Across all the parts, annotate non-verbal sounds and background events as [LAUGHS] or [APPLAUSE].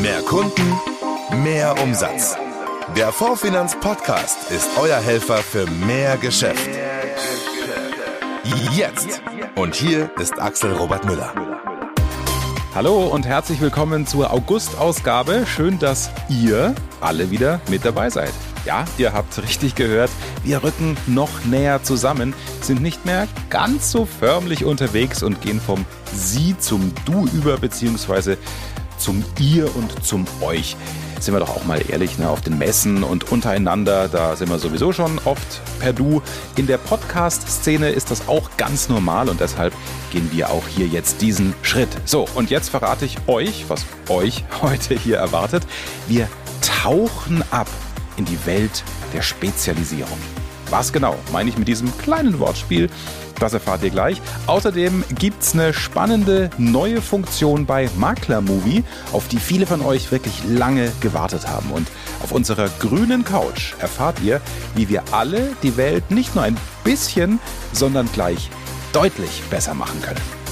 Mehr Kunden, mehr Umsatz. Der Fondfinanz Podcast ist euer Helfer für mehr Geschäft. Jetzt. Und hier ist Axel Robert Müller. Hallo und herzlich willkommen zur August-Ausgabe. Schön, dass ihr alle wieder mit dabei seid. Ja, ihr habt richtig gehört, wir rücken noch näher zusammen, sind nicht mehr ganz so förmlich unterwegs und gehen vom Sie zum Du über, beziehungsweise zum Ihr und zum Euch. Sind wir doch auch mal ehrlich, ne? auf den Messen und untereinander, da sind wir sowieso schon oft per Du. In der Podcast-Szene ist das auch ganz normal und deshalb gehen wir auch hier jetzt diesen Schritt. So, und jetzt verrate ich euch, was euch [LAUGHS] heute hier erwartet. Wir tauchen ab in die Welt der Spezialisierung. Was genau meine ich mit diesem kleinen Wortspiel? Das erfahrt ihr gleich. Außerdem gibt es eine spannende neue Funktion bei Makler Movie, auf die viele von euch wirklich lange gewartet haben. Und auf unserer grünen Couch erfahrt ihr, wie wir alle die Welt nicht nur ein bisschen, sondern gleich deutlich besser machen können.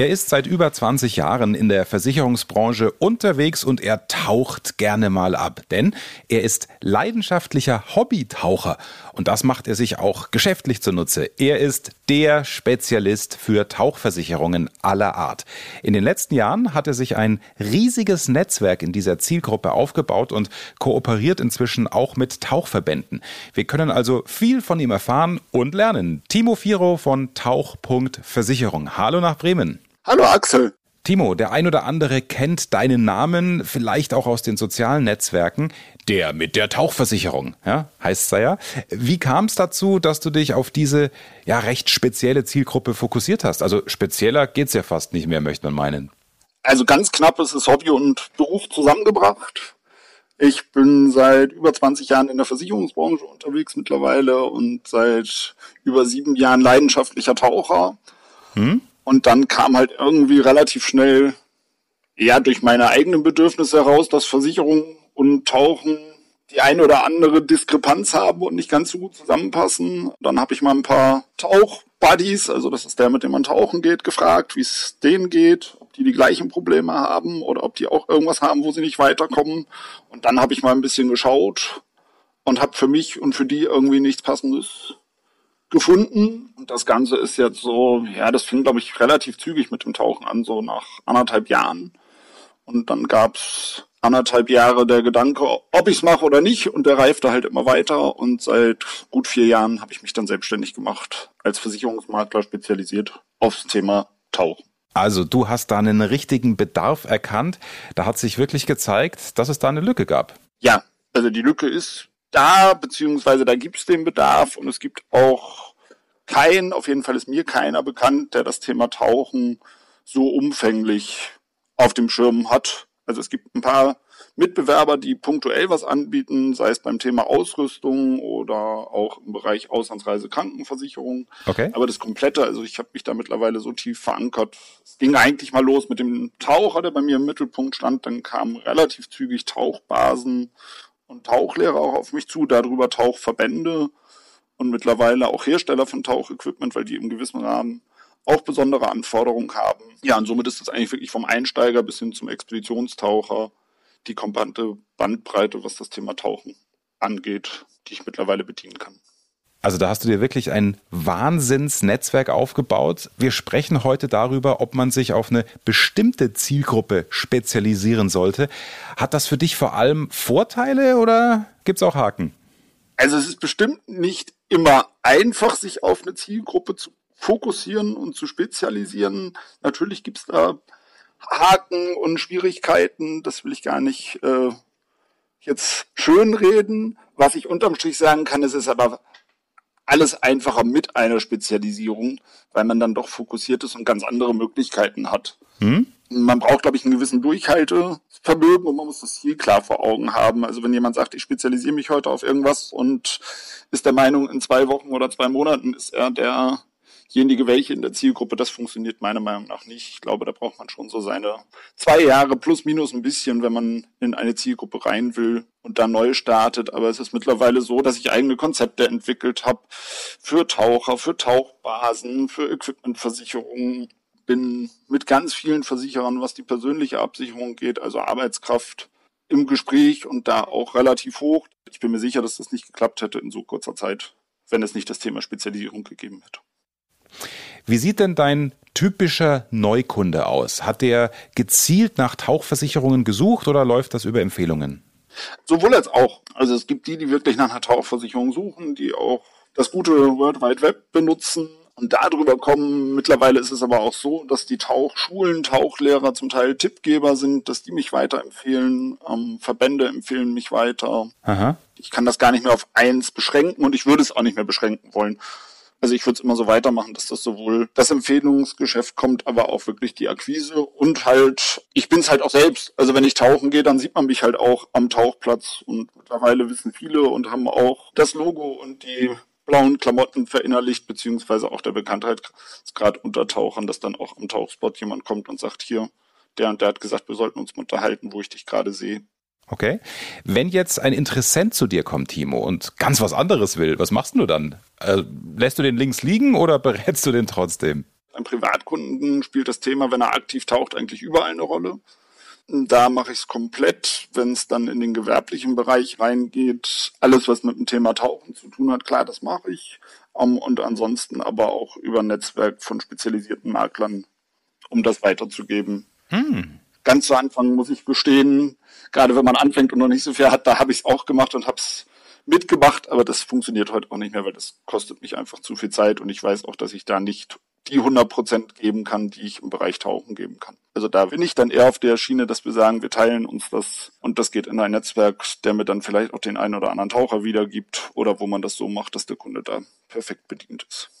Er ist seit über 20 Jahren in der Versicherungsbranche unterwegs und er taucht gerne mal ab, denn er ist leidenschaftlicher Hobbytaucher und das macht er sich auch geschäftlich zunutze. Er ist der Spezialist für Tauchversicherungen aller Art. In den letzten Jahren hat er sich ein riesiges Netzwerk in dieser Zielgruppe aufgebaut und kooperiert inzwischen auch mit Tauchverbänden. Wir können also viel von ihm erfahren und lernen. Timo Firo von Tauch.versicherung. Hallo nach Bremen. Hallo Axel. Timo, der ein oder andere kennt deinen Namen, vielleicht auch aus den sozialen Netzwerken. Der mit der Tauchversicherung, ja, heißt es ja. Wie kam es dazu, dass du dich auf diese ja recht spezielle Zielgruppe fokussiert hast? Also spezieller geht's ja fast nicht mehr, möchte man meinen. Also ganz knapp ist es Hobby und Beruf zusammengebracht. Ich bin seit über 20 Jahren in der Versicherungsbranche unterwegs mittlerweile und seit über sieben Jahren leidenschaftlicher Taucher. Hm? Und dann kam halt irgendwie relativ schnell, ja, durch meine eigenen Bedürfnisse heraus, dass Versicherungen und Tauchen die eine oder andere Diskrepanz haben und nicht ganz so gut zusammenpassen. Dann habe ich mal ein paar Tauchbuddies, also das ist der, mit dem man tauchen geht, gefragt, wie es denen geht, ob die die gleichen Probleme haben oder ob die auch irgendwas haben, wo sie nicht weiterkommen. Und dann habe ich mal ein bisschen geschaut und habe für mich und für die irgendwie nichts Passendes gefunden. Und das Ganze ist jetzt so, ja, das fing, glaube ich, relativ zügig mit dem Tauchen an, so nach anderthalb Jahren. Und dann gab's anderthalb Jahre der Gedanke, ob ich's mache oder nicht. Und der reifte halt immer weiter. Und seit gut vier Jahren habe ich mich dann selbstständig gemacht, als Versicherungsmakler spezialisiert aufs Thema Tauchen. Also du hast da einen richtigen Bedarf erkannt. Da hat sich wirklich gezeigt, dass es da eine Lücke gab. Ja, also die Lücke ist da, beziehungsweise da gibt es den Bedarf und es gibt auch keinen, auf jeden Fall ist mir keiner bekannt, der das Thema Tauchen so umfänglich auf dem Schirm hat. Also es gibt ein paar Mitbewerber, die punktuell was anbieten, sei es beim Thema Ausrüstung oder auch im Bereich Auslandsreise Krankenversicherung. Okay. Aber das Komplette, also ich habe mich da mittlerweile so tief verankert. Es ging eigentlich mal los mit dem Taucher, der bei mir im Mittelpunkt stand. Dann kamen relativ zügig Tauchbasen und Tauchlehrer auch auf mich zu, darüber Tauchverbände und mittlerweile auch Hersteller von Tauchequipment, weil die im gewissen Rahmen auch besondere Anforderungen haben. Ja, und somit ist es eigentlich wirklich vom Einsteiger bis hin zum Expeditionstaucher die kompakte Bandbreite, was das Thema Tauchen angeht, die ich mittlerweile bedienen kann. Also da hast du dir wirklich ein Wahnsinnsnetzwerk aufgebaut. Wir sprechen heute darüber, ob man sich auf eine bestimmte Zielgruppe spezialisieren sollte. Hat das für dich vor allem Vorteile oder gibt's auch Haken? Also es ist bestimmt nicht immer einfach, sich auf eine Zielgruppe zu fokussieren und zu spezialisieren. Natürlich gibt's da Haken und Schwierigkeiten. Das will ich gar nicht äh, jetzt schönreden. Was ich unterm Strich sagen kann, ist es aber alles einfacher mit einer Spezialisierung, weil man dann doch fokussiert ist und ganz andere Möglichkeiten hat. Hm? Man braucht, glaube ich, einen gewissen Durchhaltevermögen und man muss das Ziel klar vor Augen haben. Also wenn jemand sagt, ich spezialisiere mich heute auf irgendwas und ist der Meinung, in zwei Wochen oder zwei Monaten ist er der diejenige welche in der Zielgruppe, das funktioniert meiner Meinung nach nicht. Ich glaube, da braucht man schon so seine zwei Jahre plus minus ein bisschen, wenn man in eine Zielgruppe rein will und da neu startet. Aber es ist mittlerweile so, dass ich eigene Konzepte entwickelt habe für Taucher, für Tauchbasen, für Equipmentversicherungen, bin mit ganz vielen Versicherern, was die persönliche Absicherung geht, also Arbeitskraft, im Gespräch und da auch relativ hoch. Ich bin mir sicher, dass das nicht geklappt hätte in so kurzer Zeit, wenn es nicht das Thema Spezialisierung gegeben hätte. Wie sieht denn dein typischer Neukunde aus? Hat der gezielt nach Tauchversicherungen gesucht oder läuft das über Empfehlungen? Sowohl als auch. Also es gibt die, die wirklich nach einer Tauchversicherung suchen, die auch das gute World Wide Web benutzen und darüber kommen. Mittlerweile ist es aber auch so, dass die Tauchschulen, Tauchlehrer zum Teil Tippgeber sind, dass die mich weiterempfehlen. Ähm, Verbände empfehlen mich weiter. Aha. Ich kann das gar nicht mehr auf eins beschränken und ich würde es auch nicht mehr beschränken wollen. Also ich würde es immer so weitermachen, dass das sowohl das Empfehlungsgeschäft kommt, aber auch wirklich die Akquise und halt, ich bin es halt auch selbst. Also wenn ich tauchen gehe, dann sieht man mich halt auch am Tauchplatz und mittlerweile wissen viele und haben auch das Logo und die blauen Klamotten verinnerlicht, beziehungsweise auch der Bekanntheitsgrad unter Tauchern, dass dann auch am Tauchspot jemand kommt und sagt, hier, der und der hat gesagt, wir sollten uns unterhalten, wo ich dich gerade sehe. Okay. Wenn jetzt ein Interessent zu dir kommt, Timo, und ganz was anderes will, was machst du dann? Äh, lässt du den links liegen oder [LAUGHS] berätst du den trotzdem? Beim Privatkunden spielt das Thema, wenn er aktiv taucht, eigentlich überall eine Rolle. Da mache ich es komplett, wenn es dann in den gewerblichen Bereich reingeht. Alles, was mit dem Thema Tauchen zu tun hat, klar, das mache ich. Um, und ansonsten aber auch über ein Netzwerk von spezialisierten Maklern, um das weiterzugeben. Hm. Ganz zu Anfang muss ich gestehen, gerade wenn man anfängt und noch nicht so viel hat, da habe ich es auch gemacht und habe es mitgemacht, aber das funktioniert heute auch nicht mehr, weil das kostet mich einfach zu viel Zeit und ich weiß auch, dass ich da nicht die 100 Prozent geben kann, die ich im Bereich Tauchen geben kann. Also da bin ich dann eher auf der Schiene, dass wir sagen, wir teilen uns das und das geht in ein Netzwerk, der mir dann vielleicht auch den einen oder anderen Taucher wiedergibt oder wo man das so macht, dass der Kunde da perfekt bedient ist.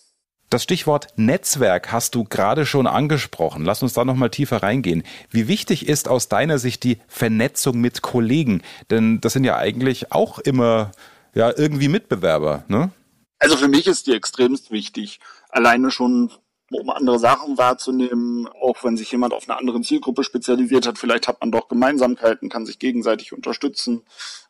Das Stichwort Netzwerk hast du gerade schon angesprochen. Lass uns da nochmal tiefer reingehen. Wie wichtig ist aus deiner Sicht die Vernetzung mit Kollegen? Denn das sind ja eigentlich auch immer ja irgendwie Mitbewerber, ne? Also für mich ist die extremst wichtig. Alleine schon um andere Sachen wahrzunehmen, auch wenn sich jemand auf eine andere Zielgruppe spezialisiert hat, vielleicht hat man doch Gemeinsamkeiten, kann sich gegenseitig unterstützen.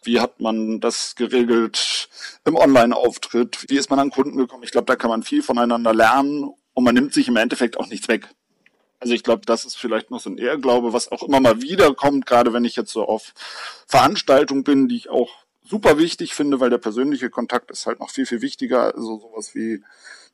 Wie hat man das geregelt im Online-Auftritt? Wie ist man an Kunden gekommen? Ich glaube, da kann man viel voneinander lernen und man nimmt sich im Endeffekt auch nichts weg. Also ich glaube, das ist vielleicht noch so ein Ehrglaube, was auch immer mal wieder kommt, gerade wenn ich jetzt so auf Veranstaltungen bin, die ich auch super wichtig finde, weil der persönliche Kontakt ist halt noch viel, viel wichtiger. Also sowas wie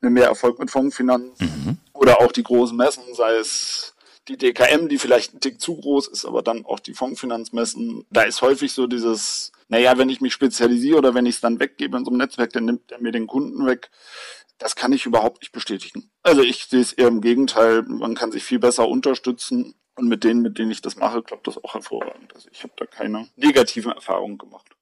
eine mehr Erfolg mit Fondsfinanz mhm. oder auch die großen Messen, sei es die DKM, die vielleicht ein Tick zu groß ist, aber dann auch die Fondsfinanzmessen. Da ist häufig so dieses, naja, wenn ich mich spezialisiere oder wenn ich es dann weggebe in so einem Netzwerk, dann nimmt er mir den Kunden weg. Das kann ich überhaupt nicht bestätigen. Also ich sehe es eher im Gegenteil, man kann sich viel besser unterstützen und mit denen, mit denen ich das mache, klappt das auch hervorragend. Also ich habe da keine negativen Erfahrungen gemacht.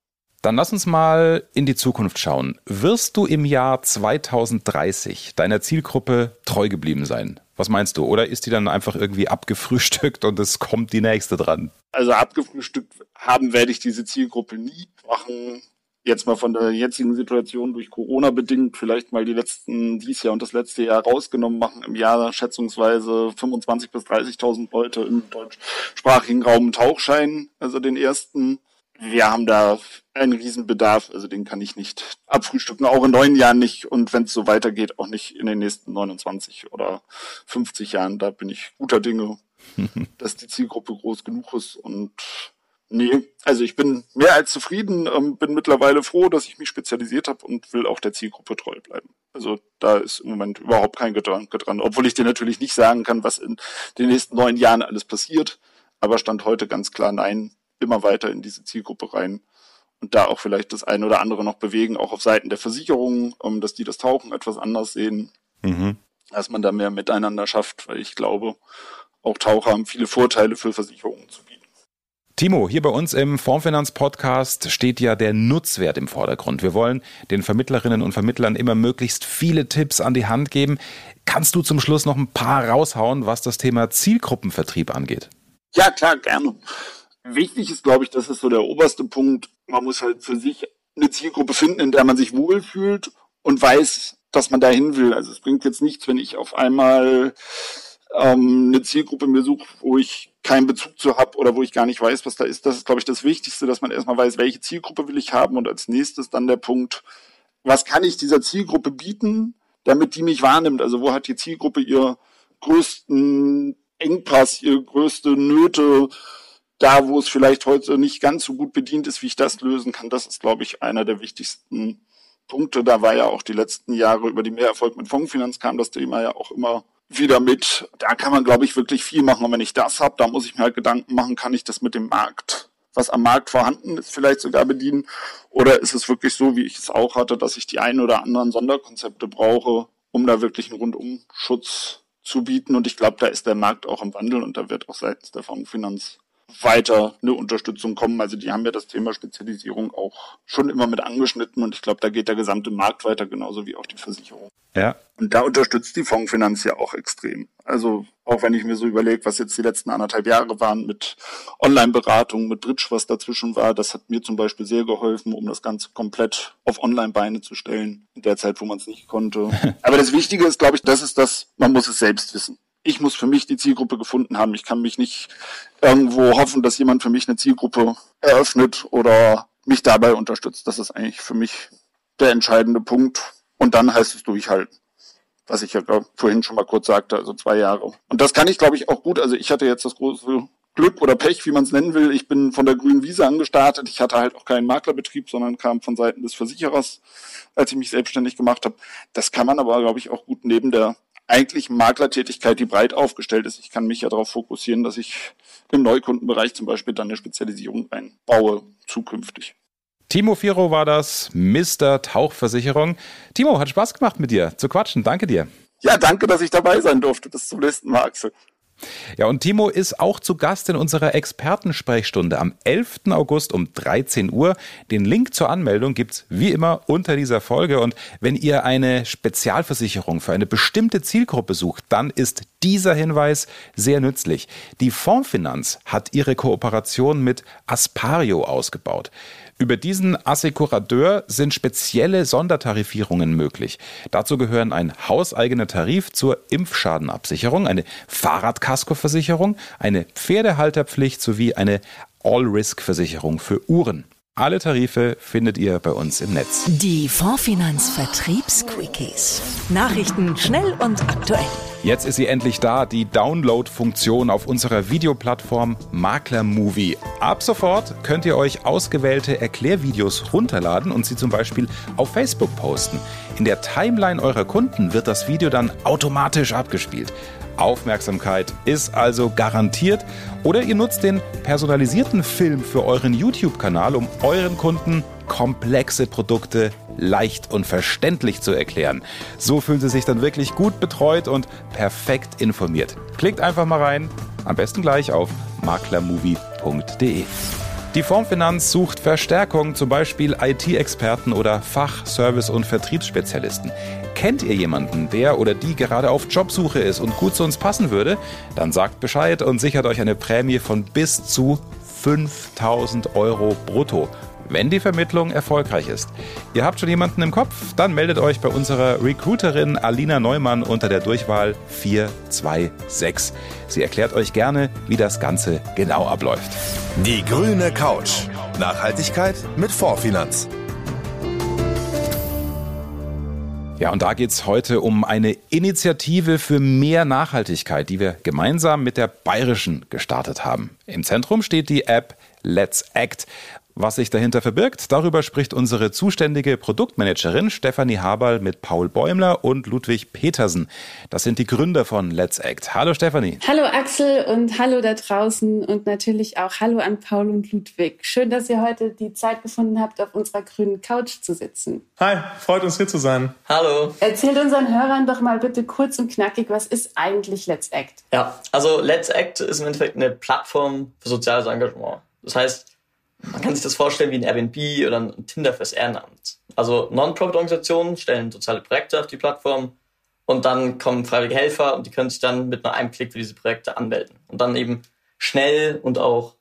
Dann lass uns mal in die Zukunft schauen. Wirst du im Jahr 2030 deiner Zielgruppe treu geblieben sein? Was meinst du? Oder ist die dann einfach irgendwie abgefrühstückt und es kommt die nächste dran? Also abgefrühstückt haben werde ich diese Zielgruppe nie machen. Jetzt mal von der jetzigen Situation durch Corona bedingt, vielleicht mal die letzten, dies Jahr und das letzte Jahr rausgenommen machen, im Jahr schätzungsweise 25.000 bis 30.000 Leute im deutschsprachigen Raum Tauchschein, also den ersten wir haben da einen Riesenbedarf, also den kann ich nicht abfrühstücken, auch in neun Jahren nicht und wenn es so weitergeht, auch nicht in den nächsten 29 oder 50 Jahren. Da bin ich guter Dinge, [LAUGHS] dass die Zielgruppe groß genug ist und nee, also ich bin mehr als zufrieden, ähm, bin mittlerweile froh, dass ich mich spezialisiert habe und will auch der Zielgruppe treu bleiben. Also da ist im Moment überhaupt kein Gedanke dran, obwohl ich dir natürlich nicht sagen kann, was in den nächsten neun Jahren alles passiert. Aber stand heute ganz klar nein, immer weiter in diese Zielgruppe rein und da auch vielleicht das eine oder andere noch bewegen, auch auf Seiten der Versicherungen, um, dass die das Tauchen etwas anders sehen, mhm. dass man da mehr miteinander schafft, weil ich glaube, auch Taucher haben viele Vorteile für Versicherungen zu bieten. Timo, hier bei uns im Formfinanz-Podcast steht ja der Nutzwert im Vordergrund. Wir wollen den Vermittlerinnen und Vermittlern immer möglichst viele Tipps an die Hand geben. Kannst du zum Schluss noch ein paar raushauen, was das Thema Zielgruppenvertrieb angeht? Ja, klar, gerne. Wichtig ist, glaube ich, das ist so der oberste Punkt. Man muss halt für sich eine Zielgruppe finden, in der man sich wohlfühlt und weiß, dass man dahin will. Also es bringt jetzt nichts, wenn ich auf einmal ähm, eine Zielgruppe mir suche, wo ich keinen Bezug zu habe oder wo ich gar nicht weiß, was da ist. Das ist, glaube ich, das Wichtigste, dass man erstmal weiß, welche Zielgruppe will ich haben und als nächstes dann der Punkt, was kann ich dieser Zielgruppe bieten, damit die mich wahrnimmt. Also wo hat die Zielgruppe ihr größten Engpass, ihre größte Nöte, da wo es vielleicht heute nicht ganz so gut bedient ist, wie ich das lösen kann, das ist, glaube ich, einer der wichtigsten Punkte. Da war ja auch die letzten Jahre über die Mehrerfolg mit Fondsfinanz kam das Thema ja auch immer wieder mit. Da kann man, glaube ich, wirklich viel machen. Und wenn ich das habe, da muss ich mir halt Gedanken machen, kann ich das mit dem Markt, was am Markt vorhanden ist, vielleicht sogar bedienen? Oder ist es wirklich so, wie ich es auch hatte, dass ich die ein oder anderen Sonderkonzepte brauche, um da wirklich einen Rundumschutz zu bieten? Und ich glaube, da ist der Markt auch im Wandel und da wird auch seitens der Fondsfinanz weiter eine Unterstützung kommen. Also die haben ja das Thema Spezialisierung auch schon immer mit angeschnitten und ich glaube, da geht der gesamte Markt weiter, genauso wie auch die Versicherung. Ja. Und da unterstützt die Fondsfinanz ja auch extrem. Also auch wenn ich mir so überlege, was jetzt die letzten anderthalb Jahre waren mit Online-Beratung, mit Bridge, was dazwischen war, das hat mir zum Beispiel sehr geholfen, um das Ganze komplett auf Online-Beine zu stellen, in der Zeit, wo man es nicht konnte. [LAUGHS] Aber das Wichtige ist, glaube ich, das ist das, man muss es selbst wissen ich muss für mich die Zielgruppe gefunden haben. Ich kann mich nicht irgendwo hoffen, dass jemand für mich eine Zielgruppe eröffnet oder mich dabei unterstützt. Das ist eigentlich für mich der entscheidende Punkt. Und dann heißt es durchhalten. Was ich ja vorhin schon mal kurz sagte, also zwei Jahre. Und das kann ich, glaube ich, auch gut. Also ich hatte jetzt das große Glück oder Pech, wie man es nennen will. Ich bin von der grünen Wiese angestartet. Ich hatte halt auch keinen Maklerbetrieb, sondern kam von Seiten des Versicherers, als ich mich selbstständig gemacht habe. Das kann man aber, glaube ich, auch gut neben der eigentlich Maklertätigkeit, die breit aufgestellt ist. Ich kann mich ja darauf fokussieren, dass ich im Neukundenbereich zum Beispiel dann eine Spezialisierung einbaue zukünftig. Timo Firo war das, Mr. Tauchversicherung. Timo, hat Spaß gemacht mit dir zu quatschen. Danke dir. Ja, danke, dass ich dabei sein durfte. Bis zum nächsten Mal, Axel. Ja, und Timo ist auch zu Gast in unserer Expertensprechstunde am 11. August um 13 Uhr. Den Link zur Anmeldung gibt's wie immer unter dieser Folge. Und wenn ihr eine Spezialversicherung für eine bestimmte Zielgruppe sucht, dann ist dieser Hinweis sehr nützlich. Die Fondsfinanz hat ihre Kooperation mit Aspario ausgebaut. Über diesen Assekurateur sind spezielle Sondertarifierungen möglich. Dazu gehören ein hauseigener Tarif zur Impfschadenabsicherung, eine Fahrradkaskoversicherung, eine Pferdehalterpflicht sowie eine All-Risk-Versicherung für Uhren. Alle Tarife findet ihr bei uns im Netz. Die Fondsfinanz Vertriebsquickies. Nachrichten schnell und aktuell. Jetzt ist sie endlich da, die Download-Funktion auf unserer Videoplattform Makler Movie. Ab sofort könnt ihr euch ausgewählte Erklärvideos runterladen und sie zum Beispiel auf Facebook posten. In der Timeline eurer Kunden wird das Video dann automatisch abgespielt. Aufmerksamkeit ist also garantiert. Oder ihr nutzt den personalisierten Film für euren YouTube-Kanal, um euren Kunden komplexe Produkte leicht und verständlich zu erklären. So fühlen Sie sich dann wirklich gut betreut und perfekt informiert. Klickt einfach mal rein, am besten gleich auf maklermovie.de. Die Fondsfinanz sucht Verstärkung, zum Beispiel IT-Experten oder Fach-, Service- und Vertriebsspezialisten. Kennt ihr jemanden, der oder die gerade auf Jobsuche ist und gut zu uns passen würde? Dann sagt Bescheid und sichert euch eine Prämie von bis zu 5000 Euro brutto wenn die Vermittlung erfolgreich ist. Ihr habt schon jemanden im Kopf? Dann meldet euch bei unserer Recruiterin Alina Neumann unter der Durchwahl 426. Sie erklärt euch gerne, wie das Ganze genau abläuft. Die grüne Couch. Nachhaltigkeit mit Vorfinanz. Ja, und da geht es heute um eine Initiative für mehr Nachhaltigkeit, die wir gemeinsam mit der Bayerischen gestartet haben. Im Zentrum steht die App Let's Act. Was sich dahinter verbirgt, darüber spricht unsere zuständige Produktmanagerin Stefanie Haberl mit Paul Bäumler und Ludwig Petersen. Das sind die Gründer von Let's Act. Hallo Stefanie. Hallo Axel und hallo da draußen und natürlich auch hallo an Paul und Ludwig. Schön, dass ihr heute die Zeit gefunden habt, auf unserer grünen Couch zu sitzen. Hi, freut uns hier zu sein. Hallo. Erzählt unseren Hörern doch mal bitte kurz und knackig, was ist eigentlich Let's Act? Ja, also Let's Act ist im Endeffekt eine Plattform für soziales Engagement. Das heißt, man kann sich das vorstellen wie ein Airbnb oder ein Tinder fürs Ehrenamt. Also Non-Profit-Organisationen stellen soziale Projekte auf die Plattform und dann kommen freiwillige Helfer und die können sich dann mit nur einem Klick für diese Projekte anmelden und dann eben schnell und auch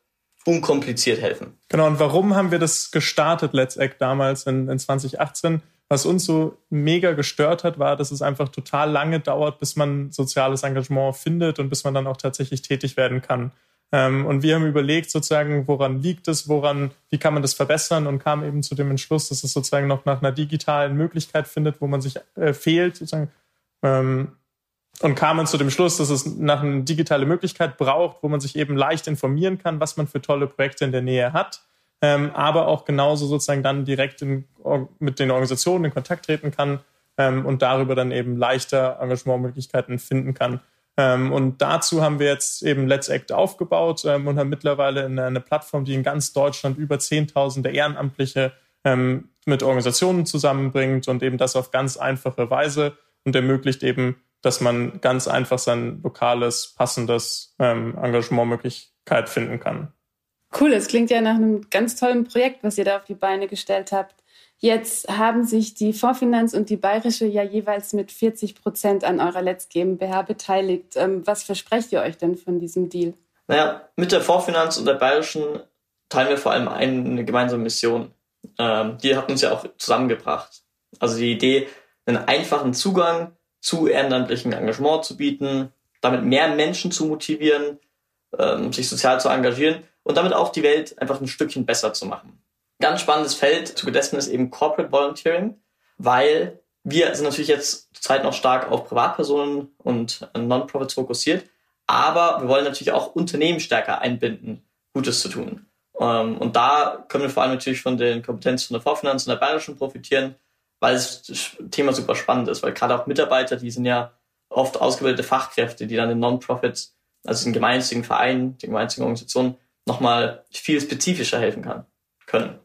unkompliziert helfen. Genau, und warum haben wir das gestartet, Let's Act, damals in, in 2018? Was uns so mega gestört hat, war, dass es einfach total lange dauert, bis man soziales Engagement findet und bis man dann auch tatsächlich tätig werden kann. Ähm, und wir haben überlegt, sozusagen, woran liegt es, woran, wie kann man das verbessern und kamen eben zu dem Entschluss, dass es sozusagen noch nach einer digitalen Möglichkeit findet, wo man sich äh, fehlt, sozusagen. Ähm, und kamen zu dem Schluss, dass es nach eine digitale Möglichkeit braucht, wo man sich eben leicht informieren kann, was man für tolle Projekte in der Nähe hat, ähm, aber auch genauso sozusagen dann direkt in, mit den Organisationen in Kontakt treten kann ähm, und darüber dann eben leichter Engagementmöglichkeiten finden kann. Ähm, und dazu haben wir jetzt eben Let's Act aufgebaut ähm, und haben mittlerweile eine, eine, Plattform, die in ganz Deutschland über Zehntausende Ehrenamtliche ähm, mit Organisationen zusammenbringt und eben das auf ganz einfache Weise und ermöglicht eben, dass man ganz einfach sein lokales, passendes ähm, Engagementmöglichkeit finden kann. Cool, es klingt ja nach einem ganz tollen Projekt, was ihr da auf die Beine gestellt habt. Jetzt haben sich die Vorfinanz und die Bayerische ja jeweils mit 40 Prozent an eurer Let's GmbH beteiligt. Ähm, was versprecht ihr euch denn von diesem Deal? Naja, mit der Vorfinanz und der Bayerischen teilen wir vor allem eine gemeinsame Mission. Ähm, die hat uns ja auch zusammengebracht. Also die Idee, einen einfachen Zugang zu ehrenamtlichem Engagement zu bieten, damit mehr Menschen zu motivieren, ähm, sich sozial zu engagieren und damit auch die Welt einfach ein Stückchen besser zu machen. Ganz spannendes Feld zu dessen ist eben Corporate Volunteering, weil wir sind natürlich jetzt zurzeit noch stark auf Privatpersonen und Non-Profits fokussiert, aber wir wollen natürlich auch Unternehmen stärker einbinden, Gutes zu tun. Ähm, und da können wir vor allem natürlich von den Kompetenzen von der Vorfinanz und der Bayerischen profitieren, weil das Thema super spannend ist, weil gerade auch Mitarbeiter, die sind ja oft ausgebildete Fachkräfte, die dann in Non-Profits, also in gemeinnützigen Vereinen, den gemeinnützigen Organisationen, nochmal viel spezifischer helfen kann, können.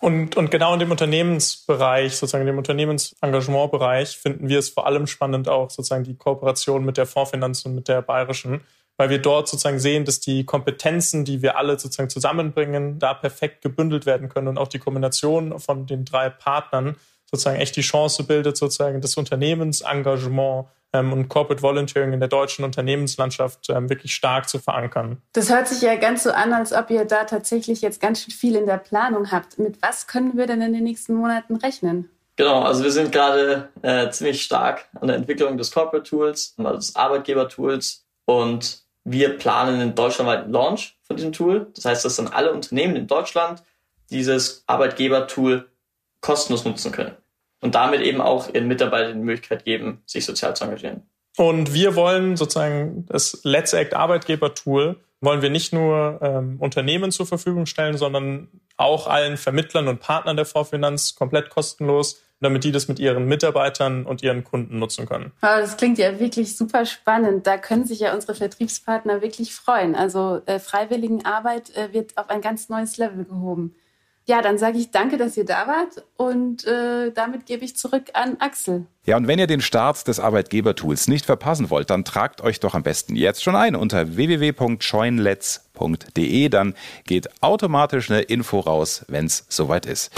Und, und genau in dem Unternehmensbereich, sozusagen in dem Unternehmensengagementbereich, finden wir es vor allem spannend auch sozusagen die Kooperation mit der Fondsfinanz und mit der Bayerischen, weil wir dort sozusagen sehen, dass die Kompetenzen, die wir alle sozusagen zusammenbringen, da perfekt gebündelt werden können und auch die Kombination von den drei Partnern sozusagen echt die Chance bildet, sozusagen das Unternehmensengagement und Corporate Volunteering in der deutschen Unternehmenslandschaft ähm, wirklich stark zu verankern. Das hört sich ja ganz so an, als ob ihr da tatsächlich jetzt ganz schön viel in der Planung habt. Mit was können wir denn in den nächsten Monaten rechnen? Genau, also wir sind gerade äh, ziemlich stark an der Entwicklung des Corporate Tools, also des Arbeitgeber-Tools und wir planen einen deutschlandweiten Launch von diesem Tool. Das heißt, dass dann alle Unternehmen in Deutschland dieses Arbeitgeber-Tool kostenlos nutzen können und damit eben auch ihren Mitarbeitern die Möglichkeit geben, sich sozial zu engagieren. Und wir wollen sozusagen das Let's Act Arbeitgeber-Tool wollen wir nicht nur ähm, Unternehmen zur Verfügung stellen, sondern auch allen Vermittlern und Partnern der Vorfinanz komplett kostenlos, damit die das mit ihren Mitarbeitern und ihren Kunden nutzen können. Wow, das klingt ja wirklich super spannend. Da können sich ja unsere Vertriebspartner wirklich freuen. Also äh, Freiwilligenarbeit äh, wird auf ein ganz neues Level gehoben. Ja, dann sage ich danke, dass ihr da wart und äh, damit gebe ich zurück an Axel. Ja, und wenn ihr den Start des Arbeitgebertools nicht verpassen wollt, dann tragt euch doch am besten jetzt schon ein unter www.joinlets.de. Dann geht automatisch eine Info raus, wenn es soweit ist.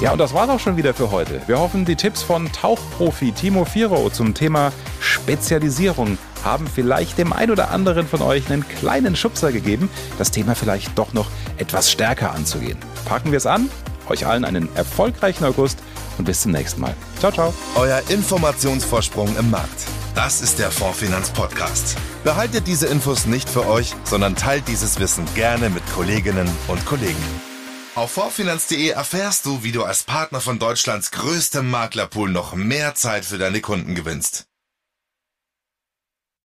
Ja, und das war's auch schon wieder für heute. Wir hoffen, die Tipps von Tauchprofi Timo Firo zum Thema Spezialisierung haben vielleicht dem ein oder anderen von euch einen kleinen Schubser gegeben, das Thema vielleicht doch noch etwas stärker anzugehen. Packen wir es an, euch allen einen erfolgreichen August und bis zum nächsten Mal. Ciao, ciao. Euer Informationsvorsprung im Markt. Das ist der Fondsfinanz Podcast. Behaltet diese Infos nicht für euch, sondern teilt dieses Wissen gerne mit Kolleginnen und Kollegen. Auf vorfinanz.de erfährst du, wie du als Partner von Deutschlands größtem Maklerpool noch mehr Zeit für deine Kunden gewinnst.